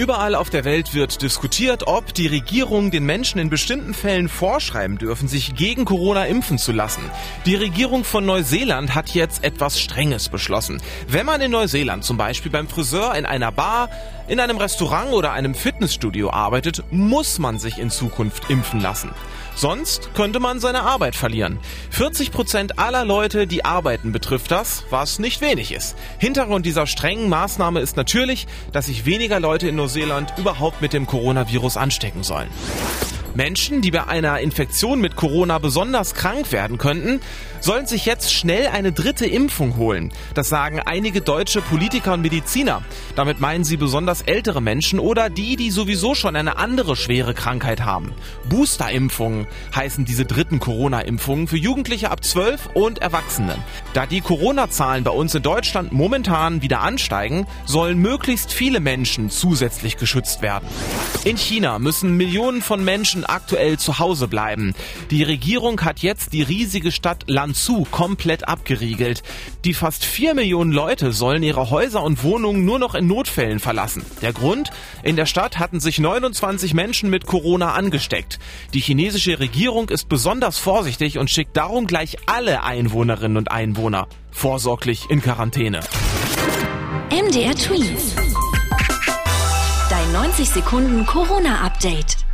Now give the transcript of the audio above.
Überall auf der Welt wird diskutiert, ob die Regierung den Menschen in bestimmten Fällen vorschreiben dürfen, sich gegen Corona impfen zu lassen. Die Regierung von Neuseeland hat jetzt etwas Strenges beschlossen. Wenn man in Neuseeland zum Beispiel beim Friseur, in einer Bar, in einem Restaurant oder einem Fitnessstudio arbeitet, muss man sich in Zukunft impfen lassen. Sonst könnte man seine Arbeit verlieren. 40 Prozent aller Leute, die arbeiten, betrifft das, was nicht wenig ist. Hintergrund dieser strengen Maßnahme ist natürlich, dass sich weniger Leute in Neuseeland überhaupt mit dem Coronavirus anstecken sollen. Menschen, die bei einer Infektion mit Corona besonders krank werden könnten, sollen sich jetzt schnell eine dritte Impfung holen. Das sagen einige deutsche Politiker und Mediziner. Damit meinen sie besonders ältere Menschen oder die, die sowieso schon eine andere schwere Krankheit haben. Boosterimpfungen heißen diese dritten Corona-Impfungen für Jugendliche ab 12 und Erwachsene. Da die Corona-Zahlen bei uns in Deutschland momentan wieder ansteigen, sollen möglichst viele Menschen zusätzlich geschützt werden. In China müssen Millionen von Menschen Menschen aktuell zu Hause bleiben. Die Regierung hat jetzt die riesige Stadt Lanzhou komplett abgeriegelt. Die fast vier Millionen Leute sollen ihre Häuser und Wohnungen nur noch in Notfällen verlassen. Der Grund? In der Stadt hatten sich 29 Menschen mit Corona angesteckt. Die chinesische Regierung ist besonders vorsichtig und schickt darum gleich alle Einwohnerinnen und Einwohner vorsorglich in Quarantäne. MDR Tweets. Dein 90 Sekunden Corona-Update.